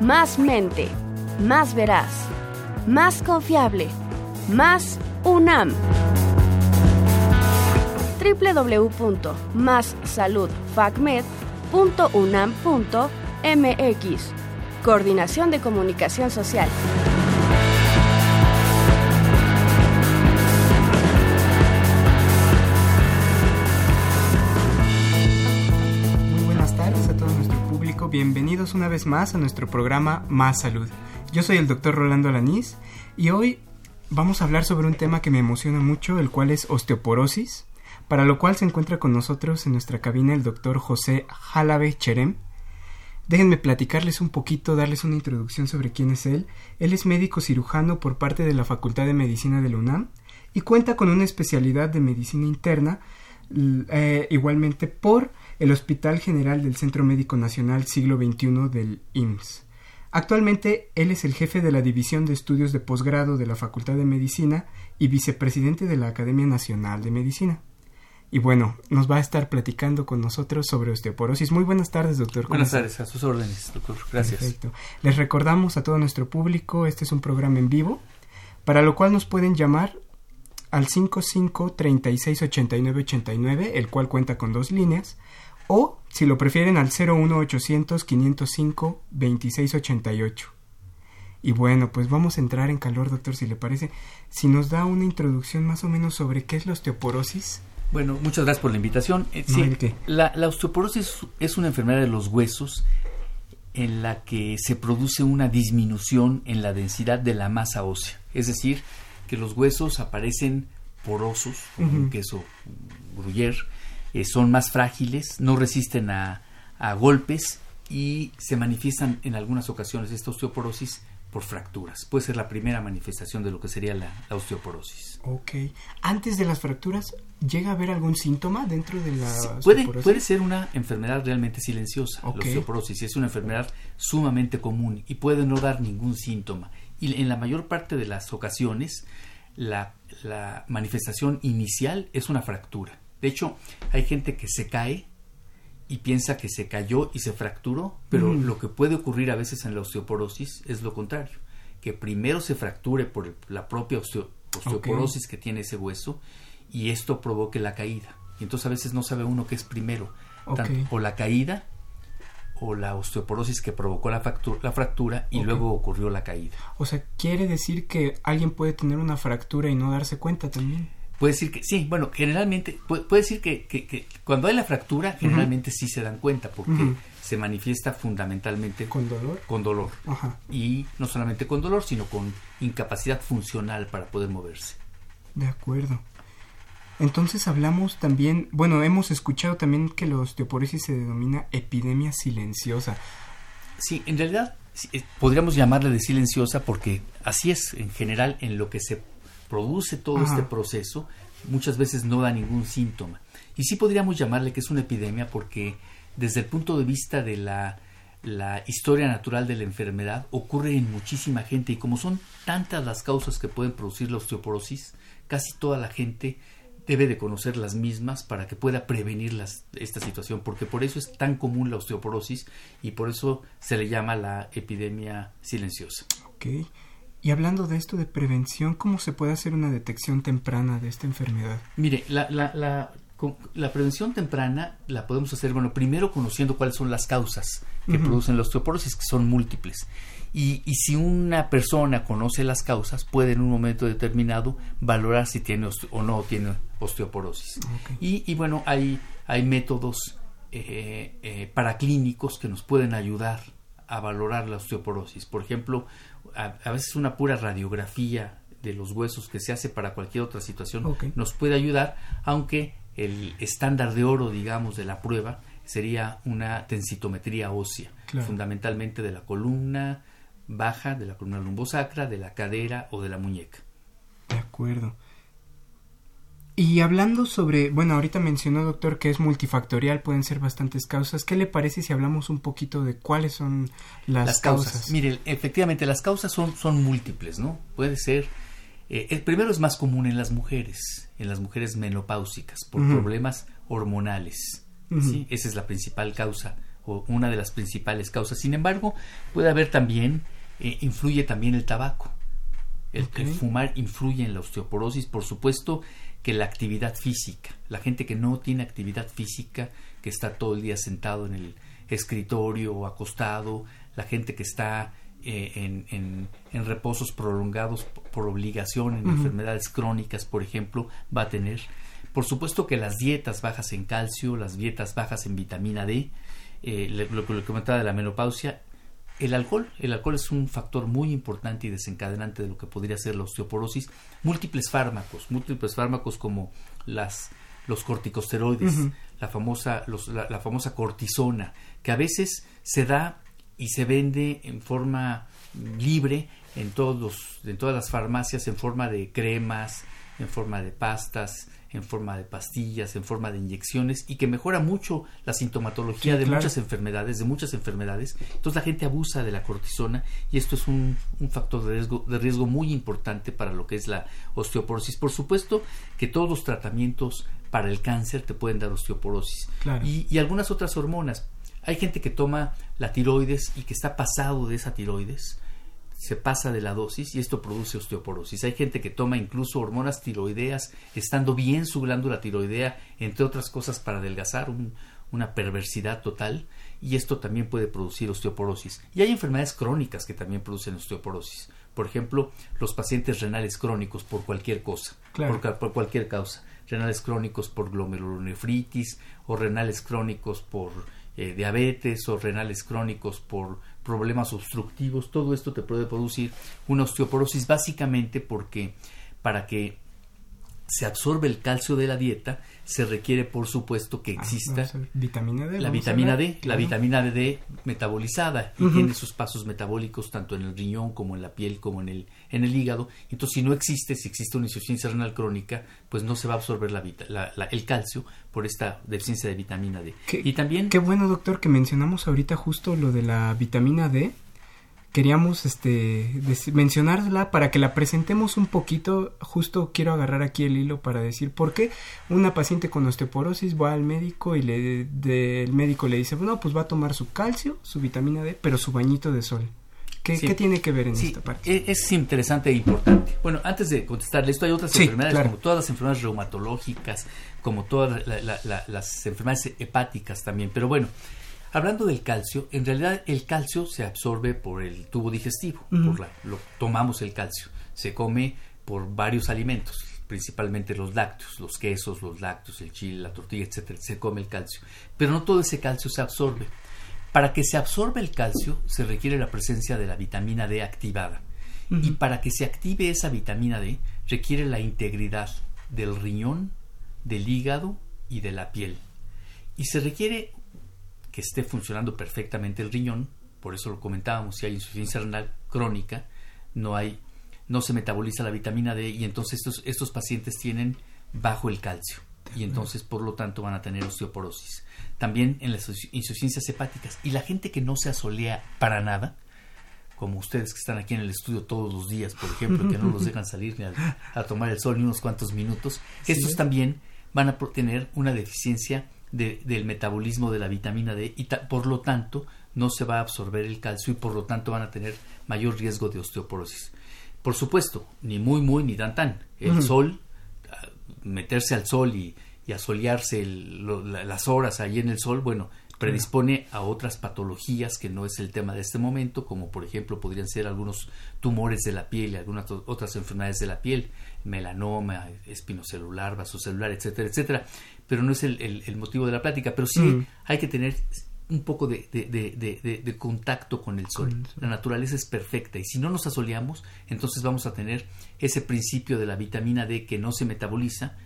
más mente, más veraz, más confiable, más UNAM www.massaludfacmed.unam.mx Coordinación de Comunicación Social. Bienvenidos una vez más a nuestro programa Más Salud. Yo soy el doctor Rolando Alanís y hoy vamos a hablar sobre un tema que me emociona mucho, el cual es osteoporosis para lo cual se encuentra con nosotros en nuestra cabina el doctor José Jalabe Cherem. Déjenme platicarles un poquito, darles una introducción sobre quién es él. Él es médico cirujano por parte de la Facultad de Medicina de la UNAM y cuenta con una especialidad de medicina interna, eh, igualmente por el Hospital General del Centro Médico Nacional Siglo XXI del IMSS. Actualmente él es el jefe de la División de Estudios de Posgrado de la Facultad de Medicina y vicepresidente de la Academia Nacional de Medicina. Y bueno, nos va a estar platicando con nosotros sobre osteoporosis. Muy buenas tardes, doctor. Buenas tardes, a sus órdenes, doctor. Gracias. Perfecto. Les recordamos a todo nuestro público, este es un programa en vivo, para lo cual nos pueden llamar al 55 36 89 89, el cual cuenta con dos líneas, o si lo prefieren al 01 800 505 26 88. Y bueno, pues vamos a entrar en calor, doctor, si le parece. Si nos da una introducción más o menos sobre qué es la osteoporosis. Bueno, muchas gracias por la invitación. Eh, sí, la, osteoporosis es una enfermedad de los huesos en la que se produce una disminución en la densidad de la masa ósea. Es decir, que los huesos aparecen porosos, como un queso gruyere, eh, son más frágiles, no resisten a, a golpes y se manifiestan en algunas ocasiones esta osteoporosis por fracturas. Puede ser la primera manifestación de lo que sería la, osteoporosis. Ok. Antes de las fracturas, ¿llega a haber algún síntoma dentro de la puede, puede ser una enfermedad realmente silenciosa. La osteoporosis es una enfermedad sumamente común y puede no dar ningún síntoma. Y en la mayor parte de las ocasiones, la, la manifestación inicial es una fractura. De hecho, hay gente que se cae y piensa que se cayó y se fracturó, pero lo que puede ocurrir a veces en la osteoporosis es lo contrario, que primero se fracture por la propia osteoporosis que tiene ese hueso y esto provoque la caída. Y entonces a veces no sabe uno qué es primero, o la caída o la osteoporosis que provocó la, la fractura y luego ocurrió la caída. O sea, quiere decir que alguien puede tener una fractura y no darse cuenta también. Puede decir que sí, bueno, generalmente, puede, decir que, que, cuando hay la fractura, generalmente sí se dan cuenta, porque se manifiesta fundamentalmente con dolor. Con dolor. Y no solamente con dolor, sino con incapacidad funcional para poder moverse. De acuerdo. Entonces hablamos también, bueno, hemos escuchado también que la osteoporosis se denomina epidemia silenciosa. Sí, en realidad eh, podríamos llamarla de silenciosa porque así es en general en lo que se produce todo este proceso, muchas veces no da ningún síntoma. Y sí podríamos llamarle que es una epidemia porque desde el punto de vista de la, la historia natural de la enfermedad ocurre en muchísima gente y como son tantas las causas que pueden producir la osteoporosis, casi toda la gente debe de conocer las mismas para que pueda prevenir las, esta situación, porque por eso es tan común la osteoporosis y por eso se le llama la epidemia silenciosa. Okay. Y hablando de esto de prevención, ¿cómo se puede hacer una detección temprana de esta enfermedad? Mire, la, la, la, la prevención temprana la podemos hacer, bueno, primero conociendo cuáles son las causas que producen la osteoporosis, que son múltiples. Y, y, si una persona conoce las causas, puede en un momento determinado valorar si tiene o no tiene osteoporosis. Y, y, bueno, hay, hay métodos eh, eh, paraclínicos que nos pueden ayudar a valorar la osteoporosis. Por ejemplo, a, veces una pura radiografía de los huesos que se hace para cualquier otra situación nos puede ayudar, aunque el estándar de oro, digamos, de la prueba sería una densitometría ósea, fundamentalmente de la columna baja de la columna lumbosacra, de la cadera o de la muñeca. De acuerdo. Y hablando sobre, bueno, ahorita mencionó doctor que es multifactorial, pueden ser bastantes causas. ¿Qué le parece si hablamos un poquito de cuáles son las, causas? Mire, efectivamente las causas son, son múltiples, ¿no? Puede ser, eh, el primero es más común en las mujeres, en las mujeres menopáusicas, por problemas hormonales. ¿sí? Esa es la principal causa o una de las principales causas. Sin embargo, puede haber también, eh, influye también el tabaco. El, el, fumar influye en la osteoporosis, por supuesto, que la actividad física. La gente que no tiene actividad física, que está todo el día sentado en el escritorio o acostado, la gente que está eh, en, en, reposos prolongados por obligación, en enfermedades crónicas, por ejemplo, va a tener. Por supuesto que las dietas bajas en calcio, las dietas bajas en vitamina D, eh, lo que le comentaba de la menopausia, el alcohol, el alcohol es un factor muy importante y desencadenante de lo que podría ser la osteoporosis. Múltiples fármacos, múltiples fármacos como las, los corticosteroides, la, famosa, la, famosa cortisona, que a veces se da y se vende en forma libre en, todos, en todas las farmacias, en forma de cremas, en forma de pastas, en forma de pastillas, en forma de inyecciones y que mejora mucho la sintomatología de muchas enfermedades, de muchas enfermedades. Entonces la gente abusa de la cortisona y esto es un, factor de riesgo, de riesgo muy importante para lo que es la osteoporosis. Por supuesto que todos los tratamientos para el cáncer te pueden dar osteoporosis y, y algunas otras hormonas. Hay gente que toma la tiroides y que está pasado de esa tiroides se pasa de la dosis y esto produce osteoporosis. Hay gente que toma incluso hormonas tiroideas estando bien su glándula tiroidea, entre otras cosas para adelgazar, una perversidad total y esto también puede producir osteoporosis. Y hay enfermedades crónicas que también producen osteoporosis. Por ejemplo, los pacientes renales crónicos por cualquier cosa, por, cualquier causa. Renales crónicos por glomerulonefritis o renales crónicos por eh, diabetes o renales crónicos por problemas obstructivos, todo esto te puede producir una osteoporosis básicamente porque para que se absorbe el calcio de la dieta, se requiere por supuesto que ah, exista vitamina D, la vitamina D, la vitamina D metabolizada y tiene sus pasos metabólicos tanto en el riñón como en la piel como en el en el hígado. Entonces, si no existe, si existe una insuficiencia renal crónica, pues no se va a absorber la, el calcio por esta deficiencia de vitamina D. y también Qué bueno, doctor, que mencionamos ahorita justo lo de la vitamina D queríamos este mencionarla para que la presentemos un poquito. Justo quiero agarrar aquí el hilo para decir por qué una paciente con osteoporosis va al médico y le el médico le dice, bueno, pues va a tomar su calcio, su vitamina D, pero su bañito de sol. ¿Qué, tiene que ver en esta parte? E, es, interesante e importante. Bueno, antes de contestarle esto, hay otras enfermedades, como todas las enfermedades reumatológicas, como todas las enfermedades hepáticas también. Pero bueno, Hablando del calcio, en realidad el calcio se absorbe por el tubo digestivo, por la, lo, tomamos el calcio, se come por varios alimentos, principalmente los lácteos, los quesos, los lácteos, el chile, la tortilla, etcétera, se come el calcio, pero no todo ese calcio se absorbe. Para que se absorba el calcio se requiere la presencia de la vitamina D activada. Y para que se active esa vitamina D requiere la integridad del riñón, del hígado y de la piel. Y se requiere que esté funcionando perfectamente el riñón, por eso lo comentábamos, si hay insuficiencia renal crónica, no hay no se metaboliza la vitamina D y entonces estos, estos pacientes tienen bajo el calcio y entonces por lo tanto van a tener osteoporosis. También en las insuficiencias hepáticas. Y la gente que no se asolea para nada, como ustedes que están aquí en el estudio todos los días, por ejemplo, que no los dejan salir ni a, tomar el sol ni unos cuantos minutos, estos también van a tener una deficiencia del metabolismo de la vitamina D y por lo tanto no se va a absorber el calcio y por lo tanto van a tener mayor riesgo de osteoporosis. Por supuesto, ni muy muy ni tan tan. El sol, ah, meterse al sol y, y asolearse las horas ahí en el sol, bueno, predispone a otras patologías que no es el tema de este momento, como por ejemplo podrían ser algunos tumores de la piel y algunas otras enfermedades de la piel, melanoma, espinocelular, vasocelular, etcétera, etcétera pero no es el, el, motivo de la plática, pero sí mm. hay que tener un poco de, de, de, de contacto con el, sol. La naturaleza es perfecta y si no nos asoleamos, entonces vamos a tener ese principio de la vitamina D que no se metaboliza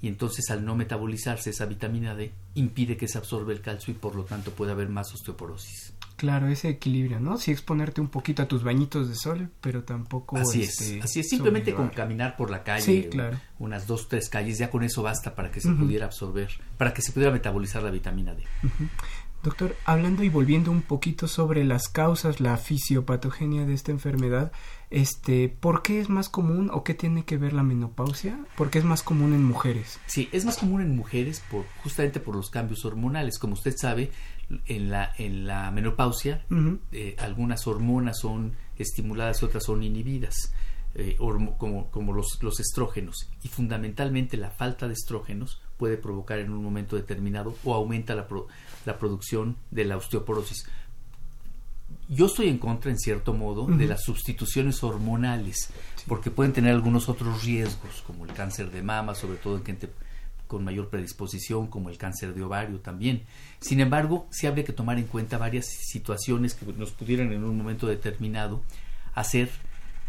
y entonces al no metabolizarse esa vitamina D impide que se absorba el calcio y por lo tanto puede haber más osteoporosis. Claro, ese equilibrio, ¿no? Sí exponerte un poquito a tus bañitos de sol, pero tampoco... Así es, este, así es, simplemente con caminar por la calle, unas dos, tres calles, ya con eso basta para que se pudiera absorber, para que se pudiera metabolizar la vitamina D. Doctor, hablando y volviendo un poquito sobre las causas, la fisiopatogenia de esta enfermedad, este, ¿por qué es más común o qué tiene que ver la menopausia? ¿Por qué es más común en mujeres? Sí, es más común en mujeres por justamente por los cambios hormonales. Como usted sabe, en la en la menopausia eh, algunas hormonas son estimuladas y otras son inhibidas. Eh, como, como los, los estrógenos y fundamentalmente la falta de estrógenos puede provocar en un momento determinado o aumenta la, la producción de la osteoporosis. Yo estoy en contra, en cierto modo, de las sustituciones hormonales, porque pueden tener algunos otros riesgos, como el cáncer de mama, sobre todo en gente con mayor predisposición, como el cáncer de ovario también. Sin embargo, sí habría que tomar en cuenta varias situaciones que nos pudieran en un momento determinado hacer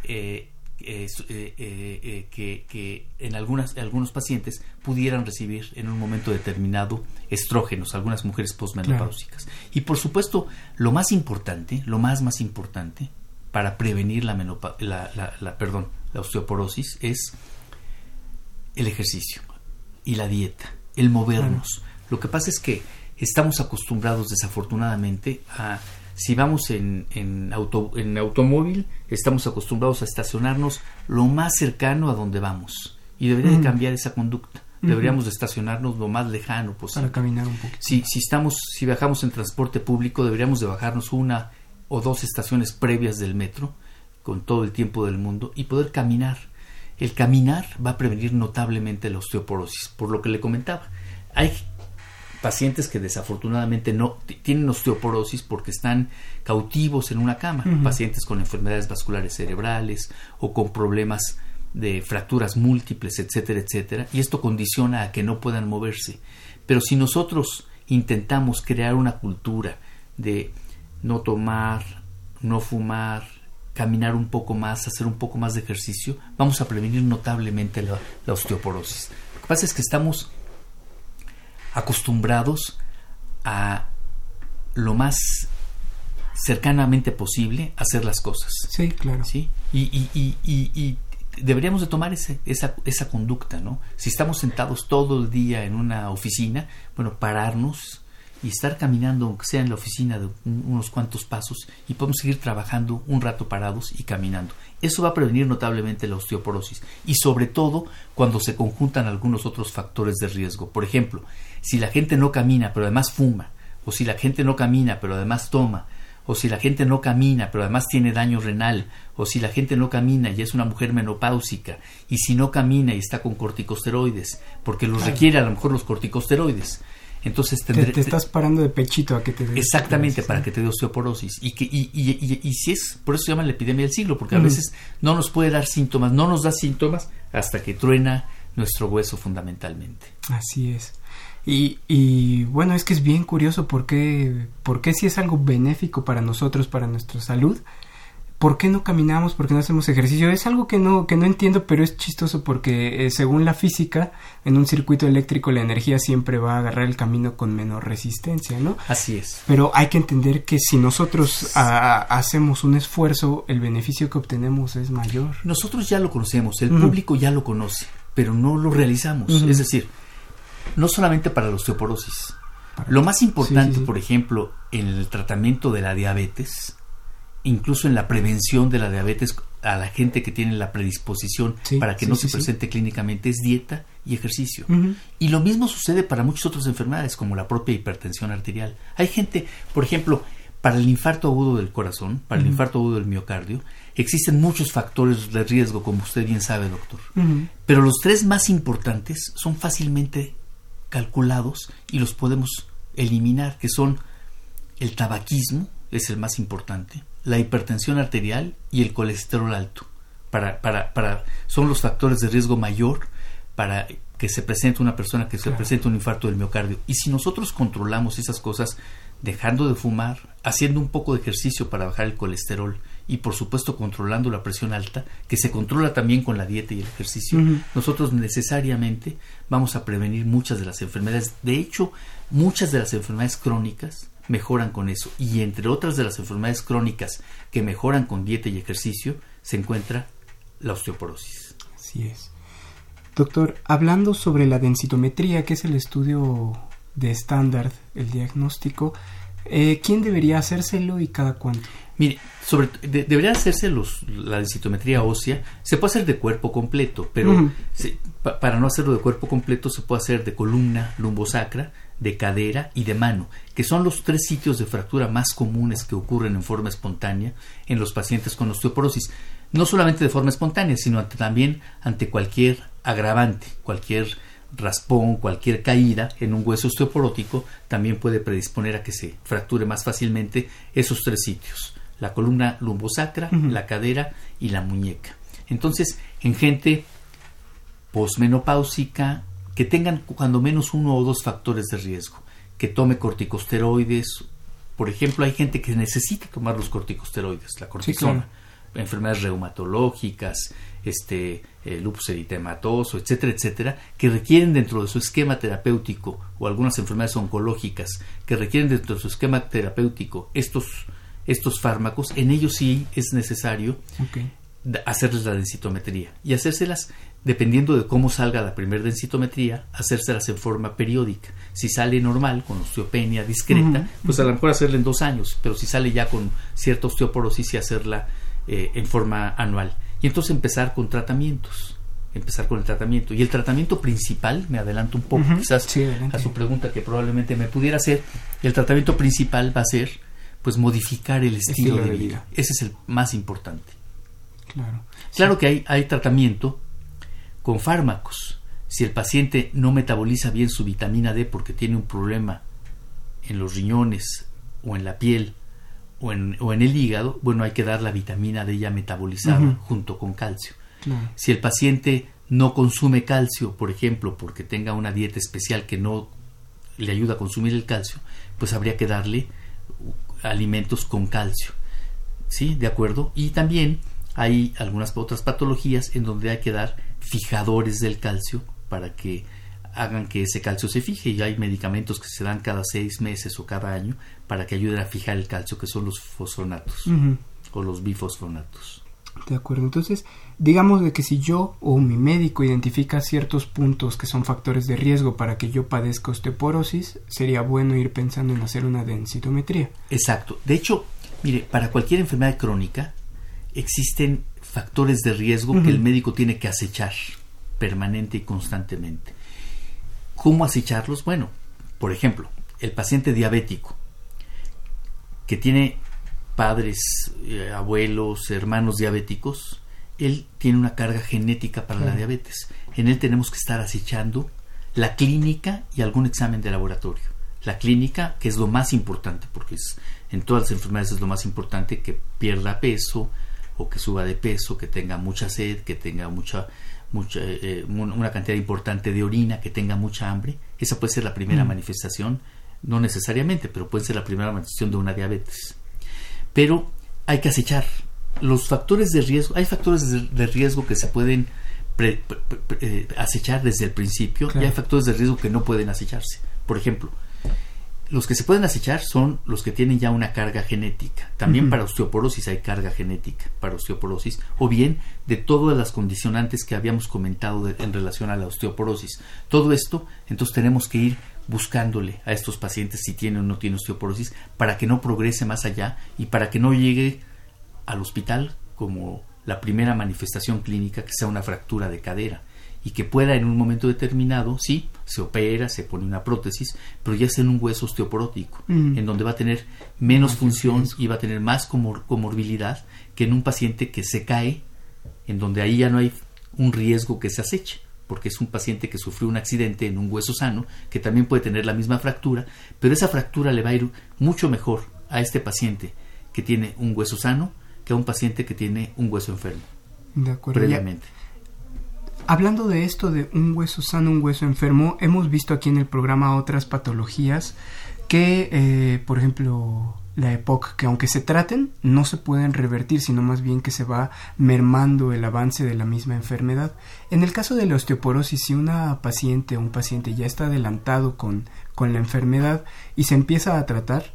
eh, eh, eh, que, en algunas, algunos pacientes pudieran recibir en un momento determinado estrógenos, algunas mujeres postmenopáusicas. Y por supuesto, lo más importante, lo más más importante para prevenir la, la, perdón, la osteoporosis es el ejercicio y la dieta, el movernos. Lo que pasa es que estamos acostumbrados desafortunadamente a si vamos en, en, auto, en automóvil, estamos acostumbrados a estacionarnos lo más cercano a donde vamos. Y debería de cambiar esa conducta. Deberíamos de estacionarnos lo más lejano posible. Para caminar un poquito. Si, si, estamos, si viajamos en transporte público, deberíamos de bajarnos una o dos estaciones previas del metro, con todo el tiempo del mundo, y poder caminar. El caminar va a prevenir notablemente la osteoporosis, por lo que le comentaba. Hay pacientes que desafortunadamente no tienen osteoporosis porque están cautivos en una cama, pacientes con enfermedades vasculares cerebrales o con problemas de fracturas múltiples, etcétera, etcétera, y esto condiciona a que no puedan moverse. Pero si nosotros intentamos crear una cultura de no tomar, no fumar, caminar un poco más, hacer un poco más de ejercicio, vamos a prevenir notablemente la, la osteoporosis. Lo que pasa es que estamos acostumbrados a lo más cercanamente posible hacer las cosas. Sí, claro. ¿sí? Y, y, y, y deberíamos de tomar ese, esa, esa conducta, ¿no? Si estamos sentados todo el día en una oficina, bueno, pararnos y estar caminando, aunque sea en la oficina de unos cuantos pasos, y podemos seguir trabajando un rato parados y caminando. Eso va a prevenir notablemente la osteoporosis y sobre todo cuando se conjuntan algunos otros factores de riesgo. Por ejemplo, si la gente no camina pero además fuma, o si la gente no camina pero además toma, o si la gente no camina pero además tiene daño renal, o si la gente no camina y es una mujer menopáusica, y si no camina y está con corticosteroides, porque los requiere a lo mejor los corticosteroides, entonces te, estás parando de pechito a que te dé Exactamente, para que te dé osteoporosis. Y, que, y, y, y, si es, por eso se llama la epidemia del siglo, porque a veces no nos puede dar síntomas, no nos da síntomas hasta que truena nuestro hueso fundamentalmente. Así es. Y, y bueno, es que es bien curioso porque, porque si es algo benéfico para nosotros, para nuestra salud, ¿por qué no caminamos? ¿Por qué no hacemos ejercicio? Es algo que no, que no entiendo, pero es chistoso porque eh, según la física, en un circuito eléctrico la energía siempre va a agarrar el camino con menor resistencia, ¿no? Así es. Pero hay que entender que si nosotros hacemos un esfuerzo, el beneficio que obtenemos es mayor. Nosotros ya lo conocemos, el público ya lo conoce, pero no lo realizamos. Es decir, no solamente para la osteoporosis. Lo más importante, por ejemplo, en el tratamiento de la diabetes, incluso en la prevención de la diabetes a la gente que tiene la predisposición para que no se presente clínicamente es dieta y ejercicio. Y lo mismo sucede para muchas otras enfermedades como la propia hipertensión arterial. Hay gente, por ejemplo, para el infarto agudo del corazón, para el infarto agudo del miocardio, existen muchos factores de riesgo, como usted bien sabe, doctor. Pero los tres más importantes son fácilmente calculados y los podemos eliminar, que son el tabaquismo, es el más importante, la hipertensión arterial y el colesterol alto. Para, para, para, son los factores de riesgo mayor para que se presente una persona que se presente un infarto del miocardio. Y si nosotros controlamos esas cosas, dejando de fumar, haciendo un poco de ejercicio para bajar el colesterol y por supuesto controlando la presión alta, que se controla también con la dieta y el ejercicio, nosotros necesariamente vamos a prevenir muchas de las enfermedades. De hecho, muchas de las enfermedades crónicas mejoran con eso. Y entre otras de las enfermedades crónicas que mejoran con dieta y ejercicio, se encuentra la osteoporosis. Así es. Doctor, hablando sobre la densitometría, que es el estudio de estándar, el diagnóstico, eh, ¿quién debería hacérselo y cada cuánto? Mire, sobre, debería hacerse los, la densitometría ósea. Se puede hacer de cuerpo completo, pero para no hacerlo de cuerpo completo se puede hacer de columna lumbosacra, de cadera y de mano, que son los tres sitios de fractura más comunes que ocurren en forma espontánea en los pacientes con osteoporosis. No solamente de forma espontánea, sino también ante cualquier agravante, cualquier raspón, cualquier caída en un hueso osteoporótico también puede predisponer a que se fracture más fácilmente esos tres sitios, la columna lumbosacra, la cadera y la muñeca. Entonces, en gente posmenopáusica, que tengan cuando menos uno o dos factores de riesgo, que tome corticosteroides, por ejemplo, hay gente que necesita tomar los corticosteroides, la cortisona, enfermedades reumatológicas, este eh, lupus eritematoso, etcétera, etcétera, que requieren dentro de su esquema terapéutico o algunas enfermedades oncológicas que requieren dentro de su esquema terapéutico estos estos fármacos, en ellos sí es necesario hacerles la densitometría y hacérselas dependiendo de cómo salga la primera densitometría, hacérselas en forma periódica. Si sale normal, con osteopenia discreta, pues a lo mejor hacerla en dos años, pero si sale ya con cierta osteoporosis y hacerla eh, en forma anual. Y entonces empezar con tratamientos, empezar con el tratamiento. Y el tratamiento principal, me adelanto un poco quizás a su pregunta que probablemente me pudiera hacer, el tratamiento principal va a ser pues modificar el estilo, de, vida. Ese es el más importante. Claro. Claro que hay, hay tratamiento con fármacos. Si el paciente no metaboliza bien su vitamina D porque tiene un problema en los riñones o en la piel o en, o en el hígado, bueno, hay que dar la vitamina D ya metabolizada junto con calcio. Si el paciente no consume calcio, por ejemplo, porque tenga una dieta especial que no le ayuda a consumir el calcio, pues habría que darle alimentos con calcio. ¿Sí? ¿De acuerdo? Y también hay algunas otras patologías en donde hay que dar fijadores del calcio para que hagan que ese calcio se fije y hay medicamentos que se dan cada seis meses o cada año para que ayuden a fijar el calcio que son los fosfonatos o los bifosfonatos. De acuerdo, entonces digamos de que si yo o mi médico identifica ciertos puntos que son factores de riesgo para que yo padezca osteoporosis, sería bueno ir pensando en hacer una densitometría. Exacto, de hecho, mire, para cualquier enfermedad crónica existen factores de riesgo que el médico tiene que acechar permanente y constantemente. ¿Cómo acecharlos? Bueno, por ejemplo, el paciente diabético que tiene padres, eh, abuelos, hermanos diabéticos, él tiene una carga genética para la diabetes. En él tenemos que estar acechando la clínica y algún examen de laboratorio. La clínica, que es lo más importante, porque es, en todas las enfermedades es lo más importante que pierda peso o que suba de peso, que tenga mucha sed, que tenga mucha mucha, eh, eh, una cantidad importante de orina, que tenga mucha hambre. Esa puede ser la primera mm. manifestación, no necesariamente, pero puede ser la primera manifestación de una diabetes. Pero hay que acechar los factores de riesgo. Hay factores de, riesgo que se pueden eh, acechar desde el principio y hay factores de riesgo que no pueden acecharse. Por ejemplo, los que se pueden acechar son los que tienen ya una carga genética. También para osteoporosis hay carga genética para osteoporosis o bien de todas las condicionantes que habíamos comentado en relación a la osteoporosis. Todo esto, entonces tenemos que ir buscándole a estos pacientes si tienen o no tienen osteoporosis para que no progrese más allá y para que no llegue al hospital como la primera manifestación clínica que sea una fractura de cadera y que pueda en un momento determinado, sí, se opera, se pone una prótesis, pero ya es en un hueso osteoporótico, mm. en donde va a tener menos función y va a tener más comorbilidad que en un paciente que se cae, en donde ahí ya no hay un riesgo que se aceche, porque es un paciente que sufrió un accidente en un hueso sano, que también puede tener la misma fractura, pero esa fractura le va a ir mucho mejor a este paciente que tiene un hueso sano que a un paciente que tiene un hueso enfermo. De acuerdo. Previamente. Hablando de esto de un hueso sano, un hueso enfermo, hemos visto aquí en el programa otras patologías que, eh, por ejemplo, la EPOC, que aunque se traten, no se pueden revertir, sino más bien que se va mermando el avance de la misma enfermedad. En el caso de la osteoporosis, si una paciente o un paciente ya está adelantado con, con la enfermedad y se empieza a tratar,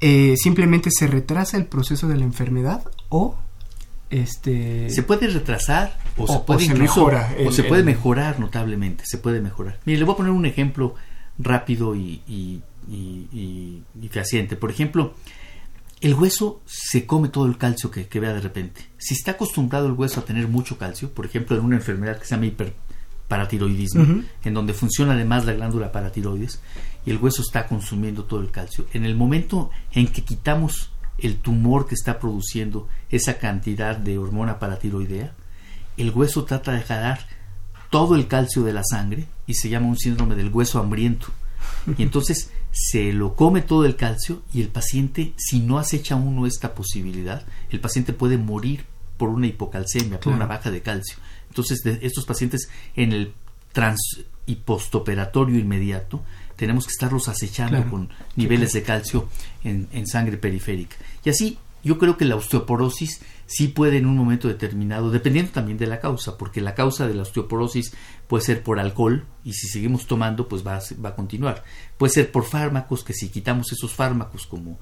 eh, simplemente se retrasa el proceso de la enfermedad o este se puede retrasar o, se puede mejora o se puede mejorar notablemente se puede mejorar. Mire le voy a poner un ejemplo rápido y, y, y, y fehaciente. Por ejemplo el hueso se come todo el calcio que, vea de repente. Si está acostumbrado el hueso a tener mucho calcio, por ejemplo, en una enfermedad que se llama hiperparatiroidismo, en donde funciona además la glándula paratiroides, y el hueso está consumiendo todo el calcio, en el momento en que quitamos el tumor que está produciendo esa cantidad de hormona paratiroidea, el hueso trata de jalar todo el calcio de la sangre y se llama un síndrome del hueso hambriento. Y entonces se lo come todo el calcio y el paciente, si no acecha uno esta posibilidad, el paciente puede morir por una hipocalcemia, por una baja de calcio. Entonces, de estos pacientes en el trans y postoperatorio inmediato, tenemos que estarlos acechando con niveles de calcio en, en sangre periférica. Y así, yo creo que la osteoporosis sí puede en un momento determinado, dependiendo también de la causa, porque la causa de la osteoporosis puede ser por alcohol y si seguimos tomando pues va a, va a continuar. Puede ser por fármacos, que si quitamos esos fármacos como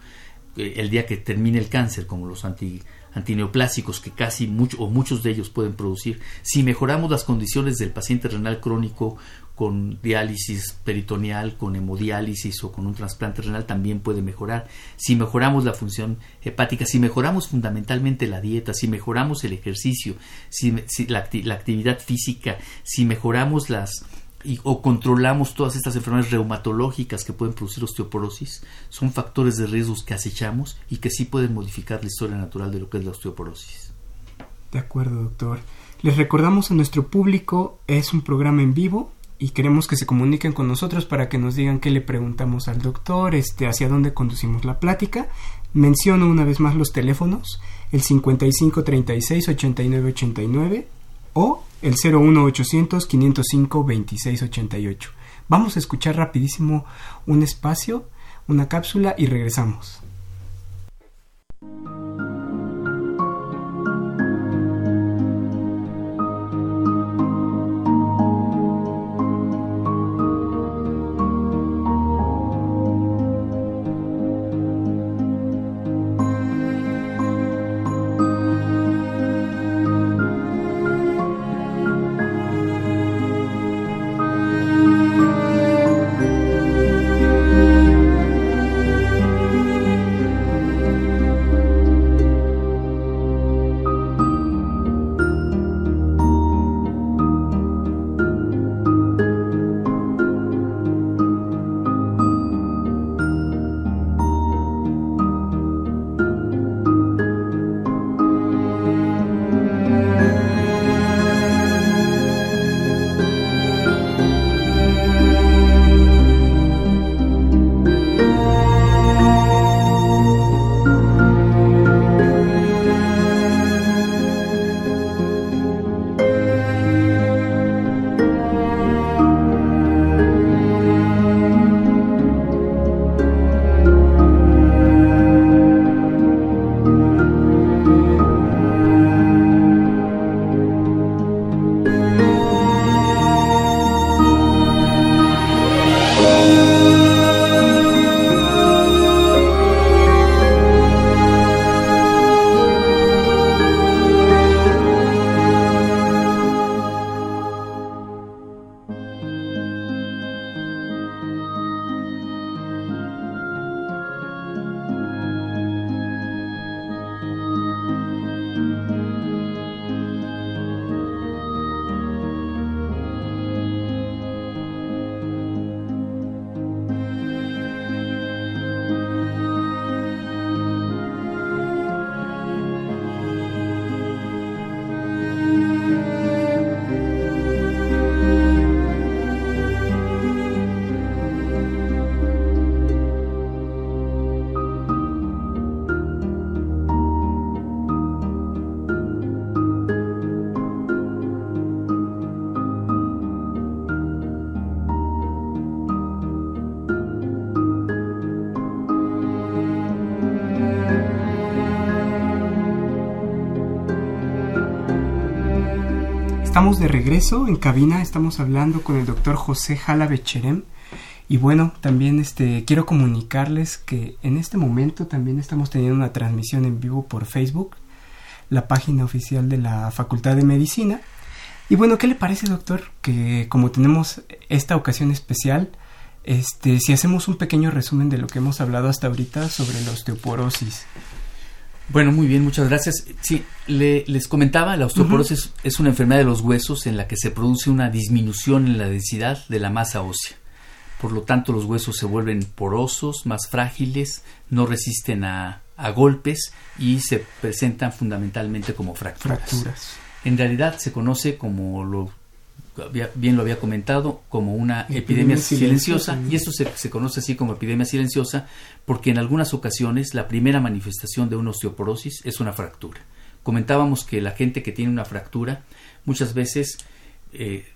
eh, el día que termine el cáncer, como los anti, antineoplásicos que casi mucho, o muchos de ellos pueden producir, si mejoramos las condiciones del paciente renal crónico con diálisis peritoneal, con hemodiálisis o con un trasplante renal también puede mejorar. Si mejoramos la función hepática, si mejoramos fundamentalmente la dieta, si mejoramos el ejercicio, si, la, actividad física, si mejoramos las o controlamos todas estas enfermedades reumatológicas que pueden producir osteoporosis, son factores de riesgos que acechamos y que sí pueden modificar la historia natural de lo que es la osteoporosis. De acuerdo, doctor. Les recordamos a nuestro público, es un programa en vivo y queremos que se comuniquen con nosotros para que nos digan qué le preguntamos al doctor, este, hacia dónde conducimos la plática. Menciono una vez más los teléfonos, el 55 36 89 89 o el 01800 505 26 88. Vamos a escuchar rapidísimo un espacio, una cápsula y regresamos. Estamos de regreso en cabina, estamos hablando con el doctor José Jala Becherem Y bueno, también este quiero comunicarles que en este momento también estamos teniendo una transmisión en vivo por Facebook, la página oficial de la Facultad de Medicina. Y bueno, ¿qué le parece, doctor? Que como tenemos esta ocasión especial, este, si hacemos un pequeño resumen de lo que hemos hablado hasta ahorita sobre la osteoporosis. Bueno, muy bien, muchas gracias. Sí, les comentaba, la osteoporosis es una enfermedad de los huesos en la que se produce una disminución en la densidad de la masa ósea. Por lo tanto, los huesos se vuelven porosos, más frágiles, no resisten a, golpes y se presentan fundamentalmente como fracturas. En realidad se conoce como lo bien lo había comentado, como una epidemia, silenciosa, y eso se, se, conoce así como epidemia silenciosa porque en algunas ocasiones la primera manifestación de una osteoporosis es una fractura. Comentábamos que la gente que tiene una fractura muchas veces eh,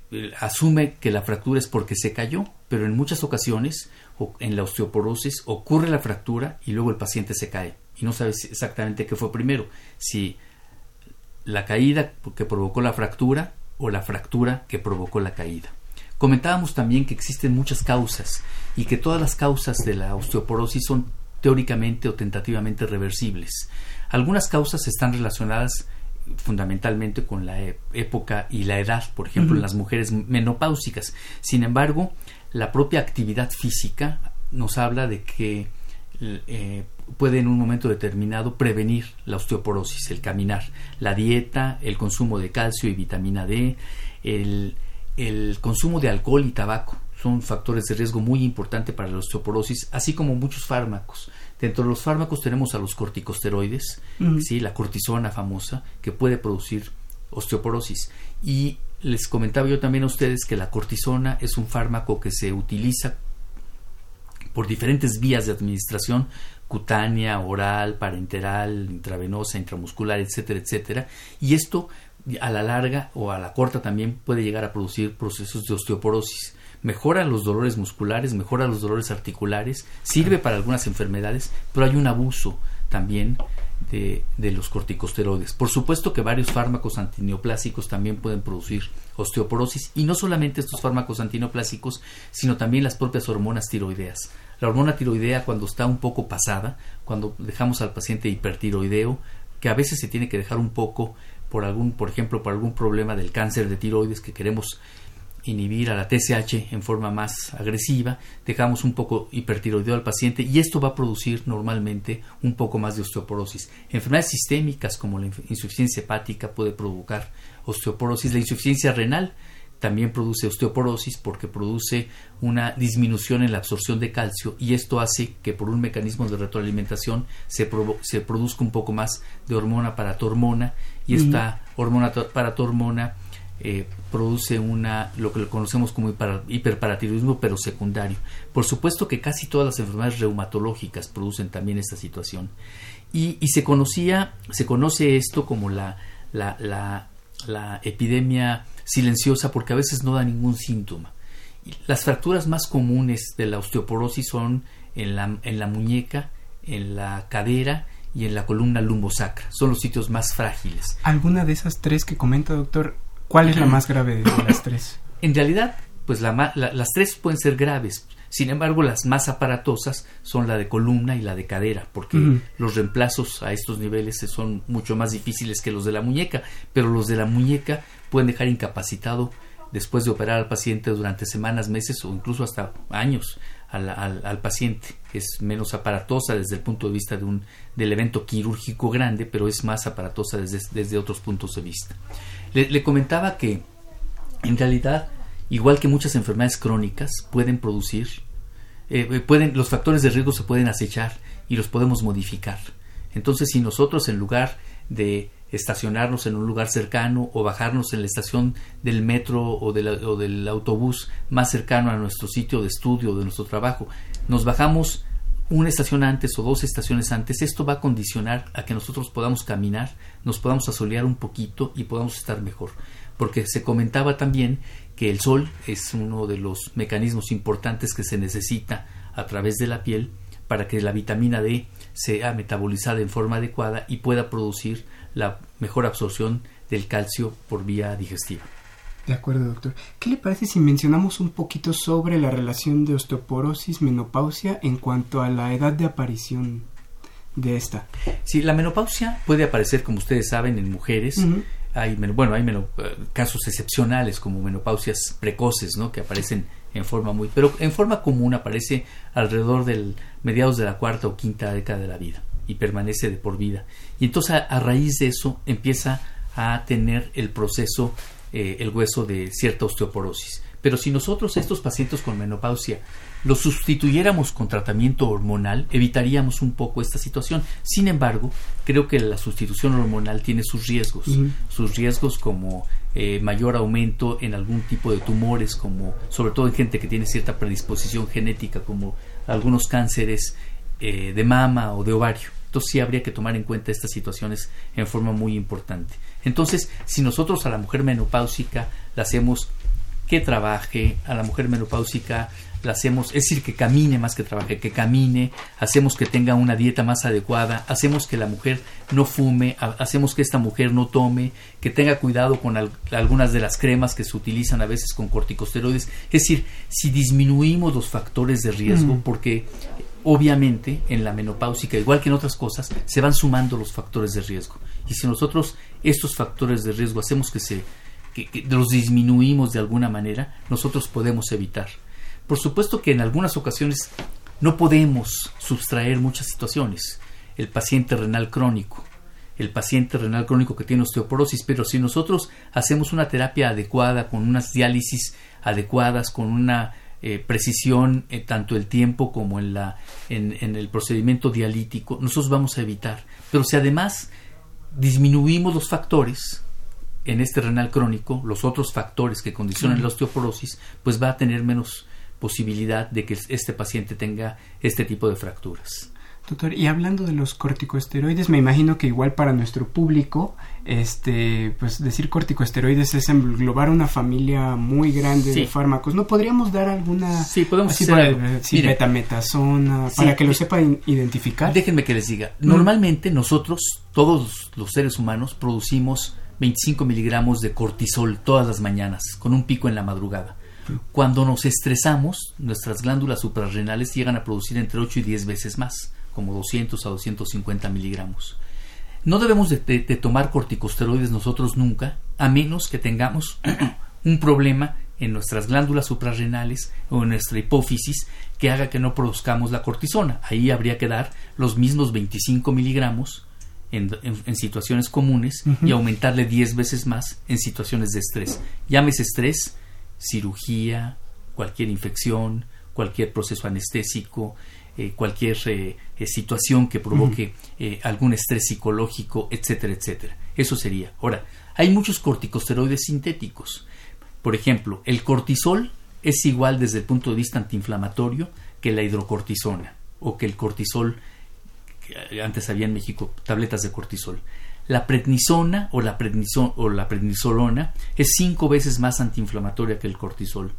asume que la fractura es porque se cayó, pero en muchas ocasiones en la osteoporosis ocurre la fractura y luego el paciente se cae y no sabes exactamente qué fue primero, si la caída que provocó la fractura o la fractura que provocó la caída. Comentábamos también que existen muchas causas y que todas las causas de la osteoporosis son teóricamente o tentativamente reversibles. Algunas causas están relacionadas fundamentalmente con la e-, época y la edad, por ejemplo, en las mujeres menopáusicas. Sin embargo, la propia actividad física nos habla de que eh, puede en un momento determinado prevenir la osteoporosis, el caminar, la dieta, el consumo de calcio y vitamina D, el, el consumo de alcohol y tabaco son factores de riesgo muy importante para la osteoporosis, así como muchos fármacos. Dentro de los fármacos tenemos a los corticosteroides, ¿sí? la cortisona famosa, que puede producir osteoporosis. Y les comentaba yo también a ustedes que la cortisona es un fármaco que se utiliza por diferentes vías de administración cutánea, oral, parenteral, intravenosa, intramuscular, etcétera, etcétera. Y esto a la larga o a la corta también puede llegar a producir procesos de osteoporosis. Mejora los dolores musculares, mejora los dolores articulares, sirve para algunas enfermedades, pero hay un abuso también de, de, los corticosteroides. Por supuesto que varios fármacos antineoplásicos también pueden producir osteoporosis y no solamente estos fármacos antineoplásicos, sino también las propias hormonas tiroideas. La hormona tiroidea cuando está un poco pasada, cuando dejamos al paciente hipertiroideo, que a veces se tiene que dejar un poco por algún, por ejemplo, por algún problema del cáncer de tiroides que queremos inhibir a la TSH en forma más agresiva, dejamos un poco hipertiroideo al paciente y esto va a producir normalmente un poco más de osteoporosis. Enfermedades sistémicas como la insuficiencia hepática puede provocar osteoporosis, la insuficiencia renal también produce osteoporosis porque produce una disminución en la absorción de calcio y esto hace que por un mecanismo de retroalimentación se, se produzca un poco más de hormona paratormona y esta hormona paratormona eh, produce una lo que conocemos como hiperparatiroidismo pero secundario. Por supuesto que casi todas las enfermedades reumatológicas producen también esta situación y, y se conocía se conoce esto como la, la, la, la epidemia silenciosa porque a veces no da ningún síntoma. Las fracturas más comunes de la osteoporosis son en la, en la muñeca, en la cadera y en la columna lumbosacra. Son los sitios más frágiles. ¿Alguna de esas tres que comenta, doctor? ¿Cuál es la más grave de las tres? En realidad, pues la, las tres pueden ser graves. Sin embargo, las más aparatosas son la de columna y la de cadera, porque los reemplazos a estos niveles son mucho más difíciles que los de la muñeca, pero los de la muñeca pueden dejar incapacitado después de operar al paciente durante semanas, meses o incluso hasta años al, al, paciente. Es menos aparatosa desde el punto de vista de un, del evento quirúrgico grande, pero es más aparatosa desde, desde otros puntos de vista. Le, comentaba que en realidad igual que muchas enfermedades crónicas, pueden producir, eh, eh, pueden, los factores de riesgo se pueden acechar y los podemos modificar. Entonces, si nosotros en lugar de estacionarnos en un lugar cercano o bajarnos en la estación del metro o, o del autobús más cercano a nuestro sitio de estudio o de nuestro trabajo, nos bajamos una estación antes o dos estaciones antes, esto va a condicionar a que nosotros podamos caminar, nos podamos asolear un poquito y podamos estar mejor. Porque se comentaba también que el sol es uno de los mecanismos importantes que se necesita a través de la piel para que la vitamina D sea metabolizada en forma adecuada y pueda producir la mejor absorción del calcio por vía digestiva. De acuerdo, doctor. ¿Qué le parece si mencionamos un poquito sobre la relación de osteoporosis, menopausia en cuanto a la edad de aparición de esta? Sí, la menopausia puede aparecer, como ustedes saben, en mujeres. Hay, bueno, hay eh, casos excepcionales como menopausias precoces, ¿no? Que aparecen en forma muy, pero en forma común aparece alrededor del mediados de la cuarta o quinta década de la vida y permanece de por vida. Y entonces a, raíz de eso empieza a tener el proceso eh, el hueso de cierta osteoporosis. Pero si nosotros estos pacientes con menopausia los sustituyéramos con tratamiento hormonal, evitaríamos un poco esta situación. Sin embargo, creo que la sustitución hormonal tiene sus riesgos, sus riesgos como eh, mayor aumento en algún tipo de tumores, como sobre todo en gente que tiene cierta predisposición genética, como algunos cánceres eh, de mama o de ovario. Entonces sí habría que tomar en cuenta estas situaciones en forma muy importante. Entonces, si nosotros a la mujer menopáusica la hacemos que trabaje, a la mujer menopáusica la hacemos, es decir, que camine más que trabaje, que camine, hacemos que tenga una dieta más adecuada, hacemos que la mujer no fume, hacemos que esta mujer no tome, que tenga cuidado con algunas de las cremas que se utilizan a veces con corticosteroides. Es decir, si disminuimos los factores de riesgo, mm. porque obviamente en la menopáusica, igual que en otras cosas, se van sumando los factores de riesgo. Y si nosotros estos factores de riesgo hacemos que se que los disminuimos de alguna manera, nosotros podemos evitar por supuesto que en algunas ocasiones no podemos sustraer muchas situaciones. El paciente renal crónico, el paciente renal crónico que tiene osteoporosis, pero si nosotros hacemos una terapia adecuada, con unas diálisis adecuadas, con una eh, precisión en tanto el tiempo como en, la, en, en el procedimiento dialítico, nosotros vamos a evitar. Pero si además disminuimos los factores, en este renal crónico, los otros factores que condicionan la osteoporosis, pues va a tener menos posibilidad de que este paciente tenga este tipo de fracturas. Doctor, y hablando de los corticosteroides, me imagino que igual para nuestro público, este, pues decir corticosteroides es englobar una familia muy grande de fármacos. ¿No podríamos dar alguna? Sí, podemos así para, sí, betametasona, para que lo sepan identificar. Déjenme que les diga. Normalmente nosotros, todos los seres humanos, producimos 25 miligramos de cortisol todas las mañanas, con un pico en la madrugada. Cuando nos estresamos, nuestras glándulas suprarrenales llegan a producir entre 8 y 10 veces más, como 200 a 250 miligramos. No debemos de, tomar corticosteroides nosotros nunca, a menos que tengamos un problema en nuestras glándulas suprarrenales o en nuestra hipófisis que haga que no produzcamos la cortisona. Ahí habría que dar los mismos 25 miligramos en, situaciones comunes y aumentarle 10 veces más en situaciones de estrés. Llámese estrés cirugía, cualquier infección, cualquier proceso anestésico, eh, cualquier eh, eh, situación que provoque algún estrés psicológico, etcétera, etcétera. Eso sería. Ahora, hay muchos corticosteroides sintéticos. Por ejemplo, el cortisol es igual desde el punto de vista antiinflamatorio que la hidrocortisona o que el cortisol, que antes había en México tabletas de cortisol. La prednisona o la, o la prednisolona es cinco veces más antiinflamatoria que el cortisol.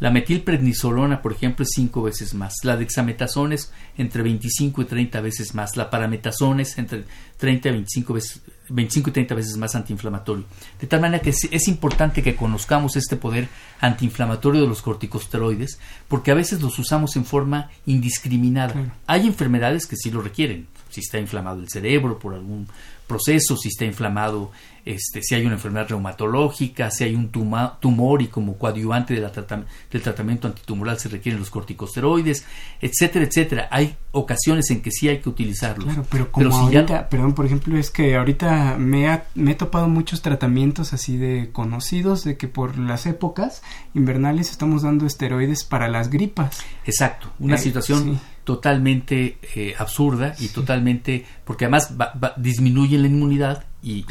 La metilprednisolona, por ejemplo, es cinco veces más. La dexametasona es entre 25 y 30 veces más. La parametasona es entre 30 y 25 veces, 25 y 30 veces más antiinflamatorio. De tal manera que es, importante que conozcamos este poder antiinflamatorio de los corticosteroides, porque a veces los usamos en forma indiscriminada. Hay enfermedades que sí lo requieren. Si está inflamado el cerebro por algún proceso, si está inflamado, este, si hay una enfermedad reumatológica, si hay un tumor y como coadyuvante del tratamiento antitumoral se requieren los corticosteroides, etcétera, etcétera. Hay ocasiones en que sí hay que utilizarlos. Claro, pero como ahorita, perdón, por ejemplo, es que ahorita me, me he topado muchos tratamientos así de conocidos de que por las épocas invernales estamos dando esteroides para las gripas. Exacto, una eh, situación totalmente eh, absurda y totalmente porque además disminuye la inmunidad y,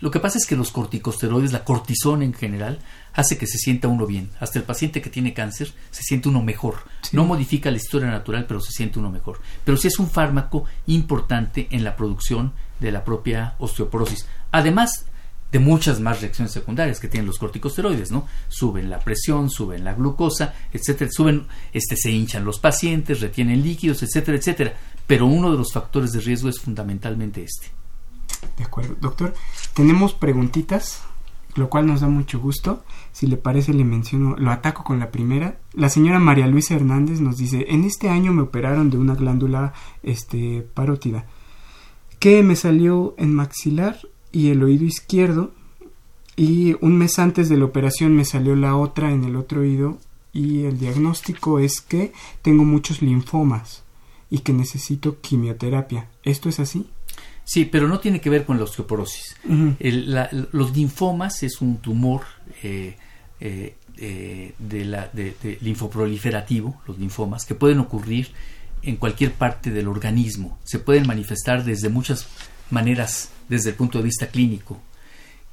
lo que pasa es que los corticosteroides la cortisona en general hace que se sienta uno bien. Hasta el paciente que tiene cáncer se siente uno mejor. No modifica la historia natural pero se siente uno mejor. Pero sí es un fármaco importante en la producción de la propia osteoporosis. Además de muchas más reacciones secundarias que tienen los corticosteroides, ¿no? Suben la presión, suben la glucosa, etcétera, suben, este, se hinchan los pacientes, retienen líquidos, etcétera, etcétera. Pero uno de los factores de riesgo es fundamentalmente este. De acuerdo, doctor. Tenemos preguntitas lo cual nos da mucho gusto. Si le parece, le menciono, lo ataco con la primera. La señora María Luisa Hernández nos dice, en este año me operaron de una glándula este, parótida, que me salió en maxilar y el oído izquierdo, y un mes antes de la operación me salió la otra en el otro oído, y el diagnóstico es que tengo muchos linfomas y que necesito quimioterapia. ¿Esto es así? Sí, pero no tiene que ver con la osteoporosis. los linfomas es un tumor eh, eh, eh, de la, de, linfoproliferativo, los linfomas, que pueden ocurrir en cualquier parte del organismo. Se pueden manifestar desde muchas maneras desde el punto de vista clínico.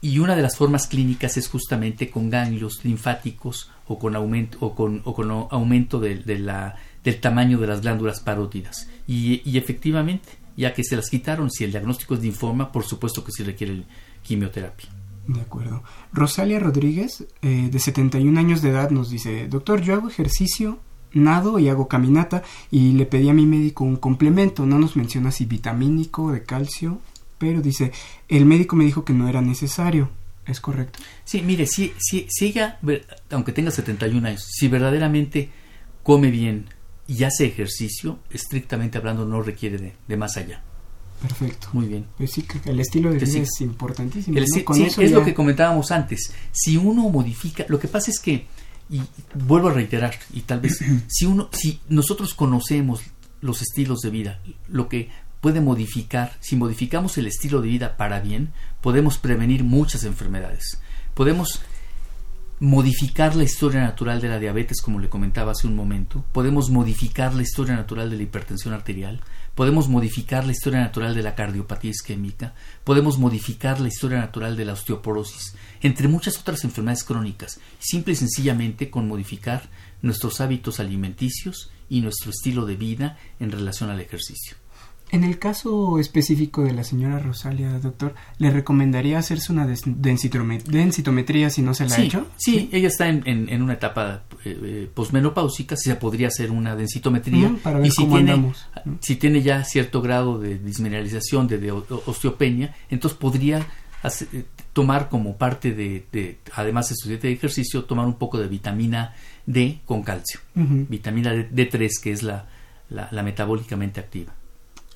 Y una de las formas clínicas es justamente con ganglios linfáticos o con aumento, o con, aumento del tamaño de las glándulas parótidas. Y, efectivamente, ya que se las quitaron. Si el diagnóstico es linfoma, por supuesto que sí requiere quimioterapia. De acuerdo. Rosalia Rodríguez, eh, de 71 años de edad, nos dice, doctor, yo hago ejercicio, nado y hago caminata y le pedí a mi médico un complemento. No nos menciona si vitamínico, de calcio, pero dice, el médico me dijo que no era necesario. ¿Es correcto? Sí, mire, si, si, si ella, aunque tenga 71 años, si verdaderamente come bien, y hace ejercicio, estrictamente hablando, no requiere de, más allá. Perfecto. Muy bien. Pues sí, el estilo de vida es importantísimo. es lo que comentábamos antes. Si uno modifica, lo que pasa es que, y vuelvo a reiterar, y tal vez, si uno, si nosotros conocemos los estilos de vida, lo que puede modificar, si modificamos el estilo de vida para bien, podemos prevenir muchas enfermedades. Podemos modificar la historia natural de la diabetes, como le comentaba hace un momento, podemos modificar la historia natural de la hipertensión arterial, podemos modificar la historia natural de la cardiopatía isquémica, podemos modificar la historia natural de la osteoporosis, entre muchas otras enfermedades crónicas, simple y sencillamente con modificar nuestros hábitos alimenticios y nuestro estilo de vida en relación al ejercicio. En el caso específico de la señora Rosalia, doctor, ¿le recomendaría hacerse una densitometría si no se la ha hecho? Sí, ella está en, una etapa eh, eh, posmenopáusica, se podría hacer una densitometría. para ver y si tiene, Si tiene ya cierto grado de dismineralización, de, osteopenia, entonces podría eh, tomar como parte de, además de su dieta de ejercicio, tomar un poco de vitamina D con calcio. Vitamina D3, que es la metabólicamente activa.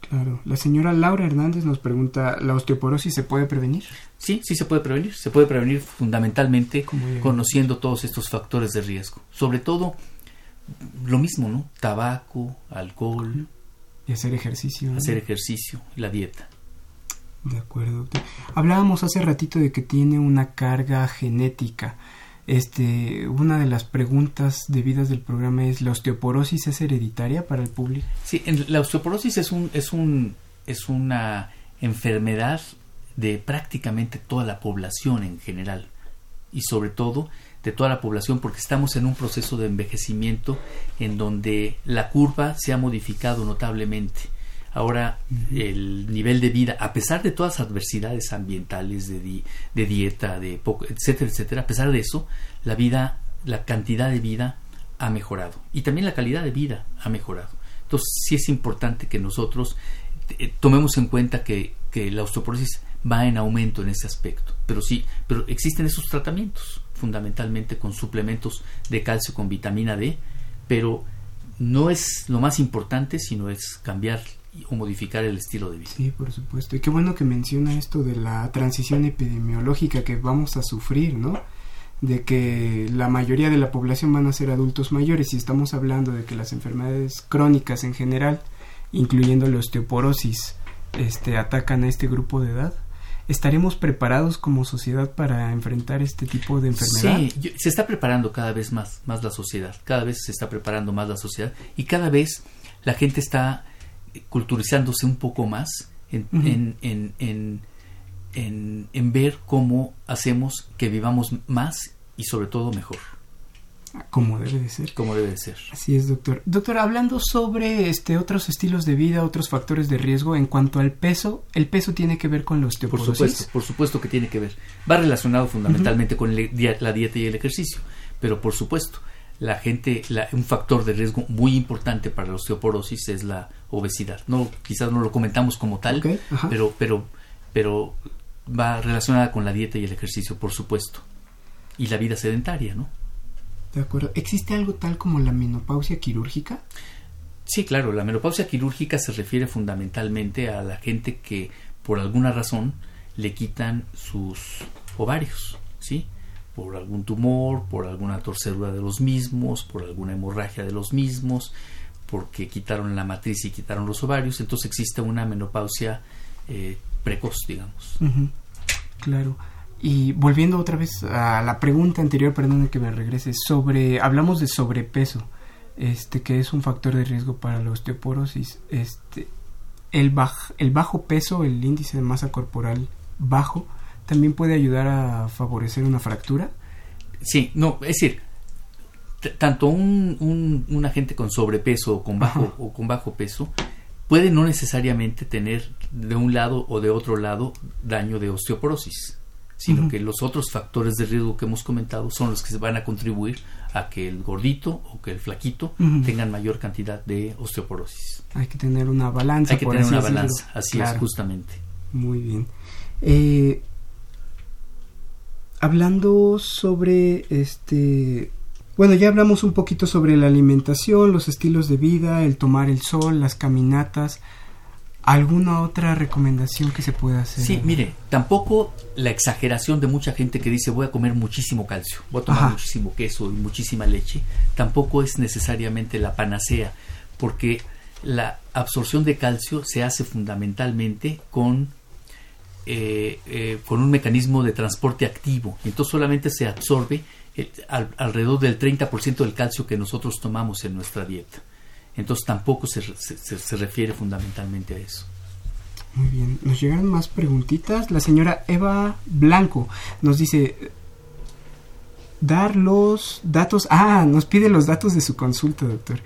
Claro. La señora Laura Hernández nos pregunta, ¿la osteoporosis se puede prevenir? Sí, sí se puede prevenir. Se puede prevenir fundamentalmente conociendo todos estos factores de riesgo. Sobre todo, lo mismo, ¿no? Tabaco, alcohol. Y hacer ejercicio. Hacer ejercicio, la dieta. De acuerdo. Hablábamos hace ratito de que tiene una carga genética. Este, una de las preguntas debidas del programa es ¿la osteoporosis es hereditaria para el público? Sí, la osteoporosis es un es un es una enfermedad de prácticamente toda la población en general y sobre todo de toda la población porque estamos en un proceso de envejecimiento en donde la curva se ha modificado notablemente Ahora, el nivel de vida, a pesar de todas las adversidades ambientales, de, de dieta, de poco, etcétera, etcétera, a pesar de eso, la vida, la cantidad de vida ha mejorado. Y también la calidad de vida ha mejorado. Entonces, sí es importante que nosotros eh, tomemos en cuenta que, que la osteoporosis va en aumento en ese aspecto. Pero sí, pero existen esos tratamientos, fundamentalmente con suplementos de calcio con vitamina D, pero no es lo más importante, sino es cambiar o modificar el estilo de vida. Sí, por supuesto. Y qué bueno que menciona esto de la transición epidemiológica que vamos a sufrir, ¿no? De que la mayoría de la población van a ser adultos mayores y estamos hablando de que las enfermedades crónicas en general, incluyendo la osteoporosis, este, atacan a este grupo de edad. ¿Estaremos preparados como sociedad para enfrentar este tipo de enfermedad? Sí, se está preparando cada vez más, más la sociedad, cada vez se está preparando más la sociedad y cada vez la gente está culturizándose un poco más en, en, en, en, ver cómo hacemos que vivamos más y sobre todo mejor. Como debe de ser. Como debe de ser. Así es, doctor. Doctor, hablando sobre este otros estilos de vida, otros factores de riesgo en cuanto al peso, ¿el peso tiene que ver con la osteoporosis? Por supuesto, por supuesto que tiene que ver. Va relacionado fundamentalmente con la dieta y el ejercicio, pero por supuesto, la gente, un factor de riesgo muy importante para la osteoporosis es la obesidad. No, quizás no lo comentamos como tal, pero, pero, pero va relacionada con la dieta y el ejercicio, por supuesto. Y la vida sedentaria, ¿no? De acuerdo. ¿Existe algo tal como la menopausia quirúrgica? Sí, claro, la menopausia quirúrgica se refiere fundamentalmente a la gente que por alguna razón le quitan sus ovarios, ¿sí? Por algún tumor, por alguna torcedura de los mismos, por alguna hemorragia de los mismos, porque quitaron la matriz y quitaron los ovarios, entonces existe una menopausia eh, precoz, digamos. Claro. Y volviendo otra vez a la pregunta anterior, perdón que me regrese, sobre, hablamos de sobrepeso, este, que es un factor de riesgo para la osteoporosis. Este, el, el bajo peso, el índice de masa corporal bajo, también puede ayudar a favorecer una fractura. Sí, no, es decir, tanto un, un, un, agente con sobrepeso o con bajo o con bajo peso puede no necesariamente tener de un lado o de otro lado daño de osteoporosis, sino que los otros factores de riesgo que hemos comentado son los que se van a contribuir a que el gordito o que el flaquito tengan mayor cantidad de osteoporosis. Hay que tener una balanza. Hay que tener una balanza, así es, justamente. Muy bien. Eh, hablando sobre este bueno, ya hablamos un poquito sobre la alimentación, los estilos de vida, el tomar el sol, las caminatas. ¿Alguna otra recomendación que se pueda hacer? Sí, mire, tampoco la exageración de mucha gente que dice voy a comer muchísimo calcio, voy a tomar muchísimo queso y muchísima leche, tampoco es necesariamente la panacea, porque la absorción de calcio se hace fundamentalmente con, eh, eh, con un mecanismo de transporte activo, entonces solamente se absorbe alrededor del 30% del calcio que nosotros tomamos en nuestra dieta. Entonces tampoco se, se, refiere fundamentalmente a eso. Muy bien, nos llegaron más preguntitas. La señora Eva Blanco nos dice, dar los datos, ah, nos pide los datos de su consulta, doctor.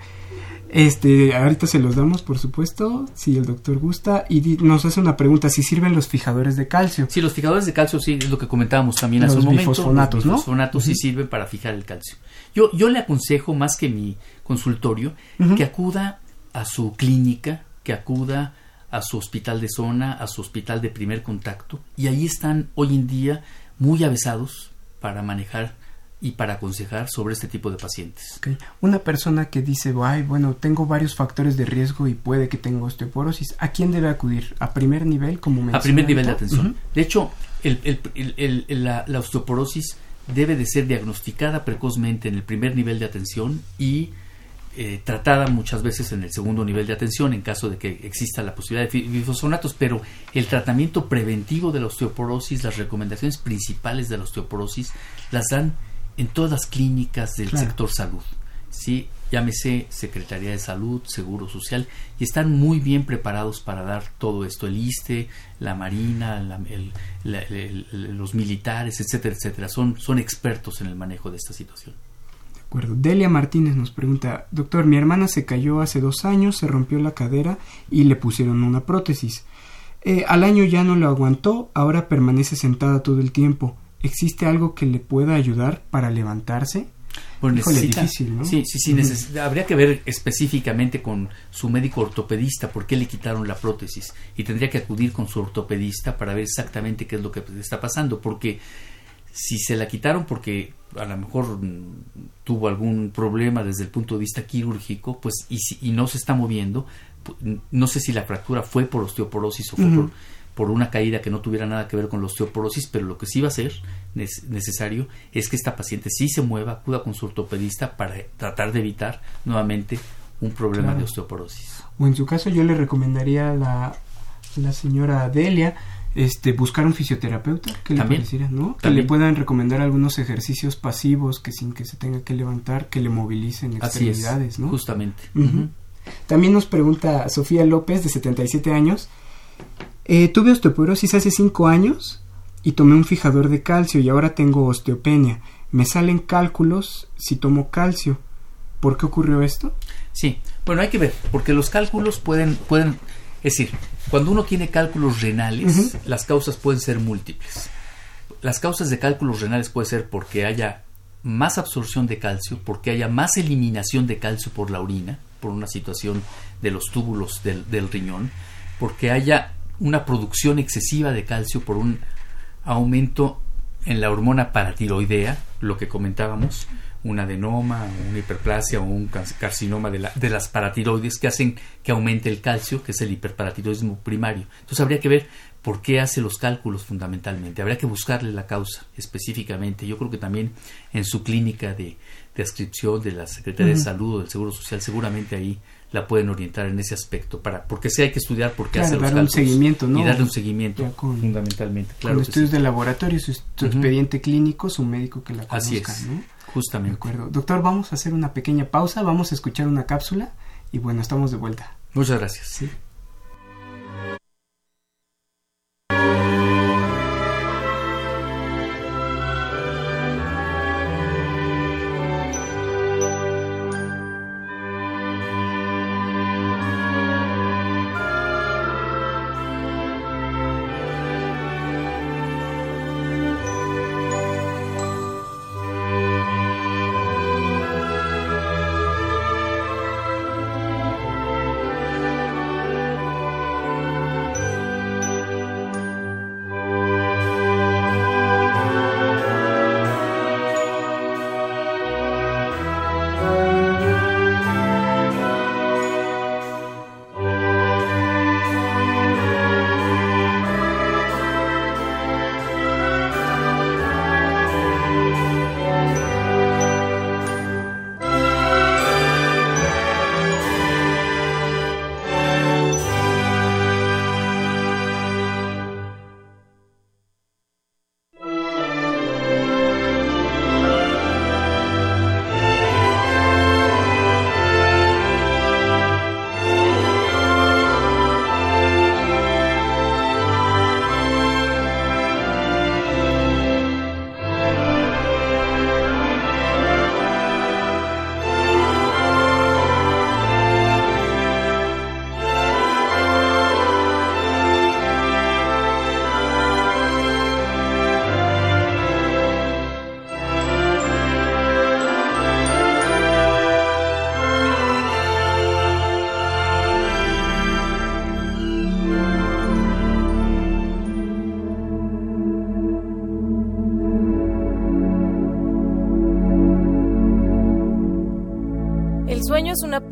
Este, ahorita se los damos, por supuesto, si el doctor gusta, y nos hace una pregunta, si sirven los fijadores de calcio. Sí, los fijadores de calcio sí, es lo que comentábamos también hace un momento. Bifosfonatos, los bifosfonatos sí sirven para fijar el calcio. Yo, yo le aconsejo, más que mi consultorio, que acuda a su clínica, que acuda a su hospital de zona, a su hospital de primer contacto, y ahí están hoy en día muy avesados para manejar y para aconsejar sobre este tipo de pacientes. Una persona que dice, Ay, bueno, tengo varios factores de riesgo y puede que tenga osteoporosis, ¿a quién debe acudir? ¿A primer nivel como A primer nivel de atención. De hecho, la, osteoporosis debe de ser diagnosticada precozmente en el primer nivel de atención y eh, tratada muchas veces en el segundo nivel de atención en caso de que exista la posibilidad de bifosfonatos, pero el tratamiento preventivo de la osteoporosis, las recomendaciones principales de la osteoporosis las dan en todas las clínicas del sector salud. ¿sí? Llámese Secretaría de Salud, Seguro Social, y están muy bien preparados para dar todo esto. El ISTE, la Marina, los militares, etcétera, etcétera. Son, son expertos en el manejo de esta situación. De acuerdo. Delia Martínez nos pregunta, doctor, mi hermana se cayó hace dos años, se rompió la cadera y le pusieron una prótesis. Eh, al año ya no lo aguantó, ahora permanece sentada todo el tiempo. ¿Existe algo que le pueda ayudar para levantarse? Pues necesita, difícil, ¿no? Sí, sí, sí, habría que ver específicamente con su médico ortopedista por qué le quitaron la prótesis y tendría que acudir con su ortopedista para ver exactamente qué es lo que está pasando, porque si se la quitaron porque a lo mejor tuvo algún problema desde el punto de vista quirúrgico, pues y, y no se está moviendo, no sé si la fractura fue por osteoporosis o fue por por una caída que no tuviera nada que ver con la osteoporosis, pero lo que sí va a ser necesario es que esta paciente sí se mueva, acuda con su ortopedista para tratar de evitar nuevamente un problema de osteoporosis. O en su caso yo le recomendaría a la, la señora Delia este buscar un fisioterapeuta que le pareciera, ¿no? Que le puedan recomendar algunos ejercicios pasivos que sin que se tenga que levantar, que le movilicen extremidades, ¿no? Justamente. También nos pregunta Sofía López de 77 años eh, tuve osteoporosis hace 5 años y tomé un fijador de calcio y ahora tengo osteopenia. Me salen cálculos si tomo calcio. ¿Por qué ocurrió esto? Sí, bueno, hay que ver, porque los cálculos pueden, pueden, es decir, cuando uno tiene cálculos renales, las causas pueden ser múltiples. Las causas de cálculos renales puede ser porque haya más absorción de calcio, porque haya más eliminación de calcio por la orina, por una situación de los túbulos del, del riñón, porque haya una producción excesiva de calcio por un aumento en la hormona paratiroidea, lo que comentábamos, un adenoma, una hiperplasia o un carcinoma de, la, de, las paratiroides que hacen que aumente el calcio, que es el hiperparatiroidismo primario. Entonces habría que ver por qué hace los cálculos fundamentalmente. Habría que buscarle la causa específicamente. Yo creo que también en su clínica de, de adscripción de la Secretaría de Salud o del Seguro Social, seguramente ahí la pueden orientar en ese aspecto para porque sí hay que estudiar por qué hace los un seguimiento ¿no? y darle un seguimiento. Fundamentalmente claro con estudios de laboratorio su, expediente clínico su médico que la conozca Así es, ¿no? justamente. De acuerdo. Doctor vamos a hacer una pequeña pausa vamos a escuchar una cápsula y bueno estamos de vuelta. Muchas gracias. Sí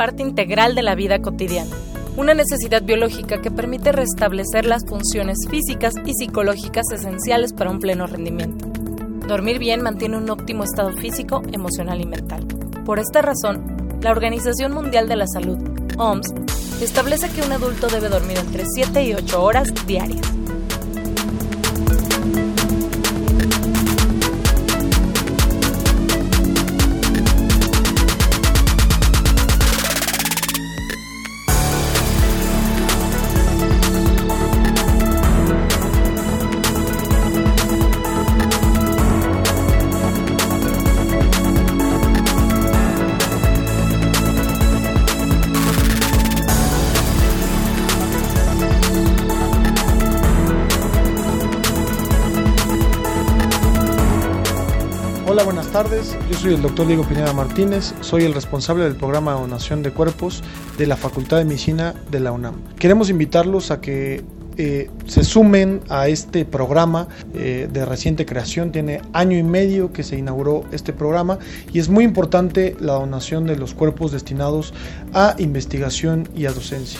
parte integral de la vida cotidiana, una necesidad biológica que permite restablecer las funciones físicas y psicológicas esenciales para un pleno rendimiento. Dormir bien mantiene un óptimo estado físico, emocional y mental. Por esta razón, la Organización Mundial de la Salud, OMS, establece que un adulto debe dormir entre 7 y 8 horas diarias. Tardes, yo soy el doctor Diego Pineda Martínez, soy el responsable del programa de donación de cuerpos de la Facultad de Medicina de la UNAM. Queremos invitarlos a que eh, se sumen a este programa eh, de reciente creación. Tiene año y medio que se inauguró este programa y es muy importante la donación de los cuerpos destinados a investigación y a docencia.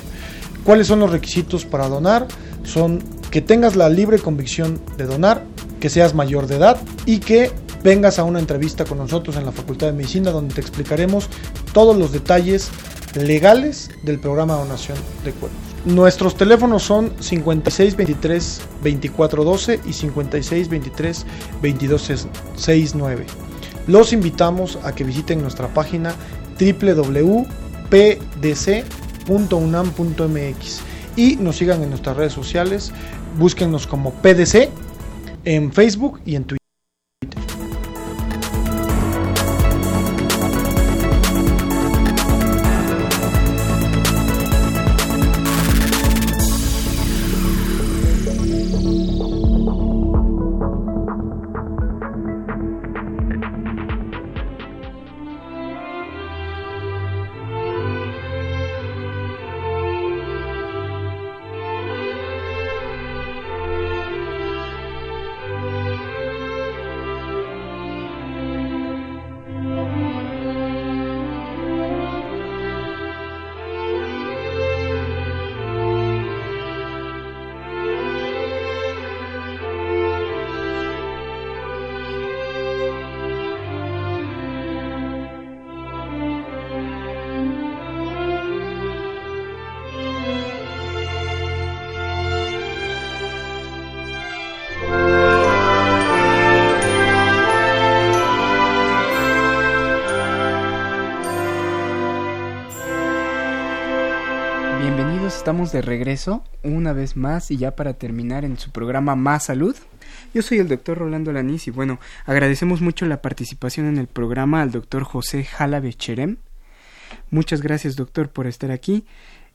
¿Cuáles son los requisitos para donar? Son que tengas la libre convicción de donar, que seas mayor de edad y que vengas a una entrevista con nosotros en la Facultad de Medicina donde te explicaremos todos los detalles legales del programa de donación de cuerpos. Nuestros teléfonos son 5623 2412 y 5623 2269. Los invitamos a que visiten nuestra página www.pdc.unam.mx y nos sigan en nuestras redes sociales. Búsquennos como PDC en Facebook y en Twitter. Estamos de regreso una vez más y ya para terminar en su programa Más Salud. Yo soy el doctor Rolando Lanís y bueno, agradecemos mucho la participación en el programa al doctor José Jalabe Cherem. Muchas gracias doctor por estar aquí.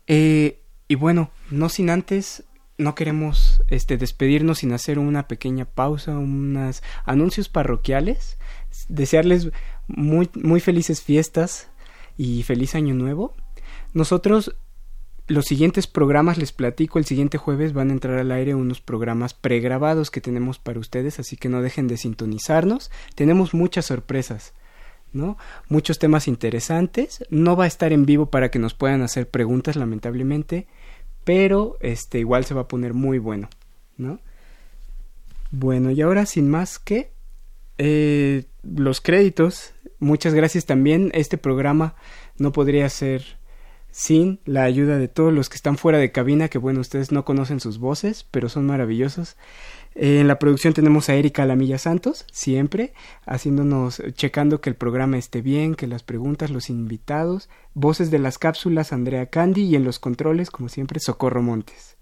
Eh, y bueno, no sin antes, no queremos este, despedirnos sin hacer una pequeña pausa, unos anuncios parroquiales, desearles muy, muy felices fiestas y feliz año nuevo. Nosotros los siguientes programas, les platico, el siguiente jueves van a entrar al aire unos programas pregrabados que tenemos para ustedes, así que no dejen de sintonizarnos. Tenemos muchas sorpresas, ¿no? Muchos temas interesantes. No va a estar en vivo para que nos puedan hacer preguntas, lamentablemente, pero este igual se va a poner muy bueno, ¿no? Bueno, y ahora sin más que eh, los créditos. Muchas gracias también. Este programa no podría ser sin la ayuda de todos los que están fuera de cabina, que bueno, ustedes no conocen sus voces, pero son maravillosos. Eh, en la producción tenemos a Erika Lamilla Santos, siempre, haciéndonos, checando que el programa esté bien, que las preguntas, los invitados, voces de las cápsulas, Andrea Candy y en los controles, como siempre, Socorro Montes.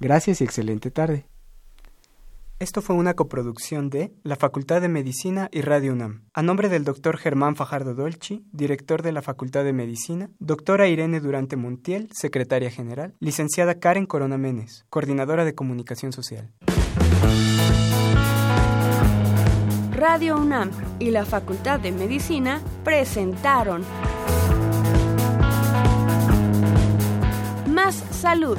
Gracias y excelente tarde. Esto fue una coproducción de la Facultad de Medicina y Radio UNAM. A nombre del doctor Germán Fajardo Dolci, director de la Facultad de Medicina, doctora Irene Durante Montiel, secretaria general, licenciada Karen Corona Menes, coordinadora de comunicación social. Radio UNAM y la Facultad de Medicina presentaron Más Salud.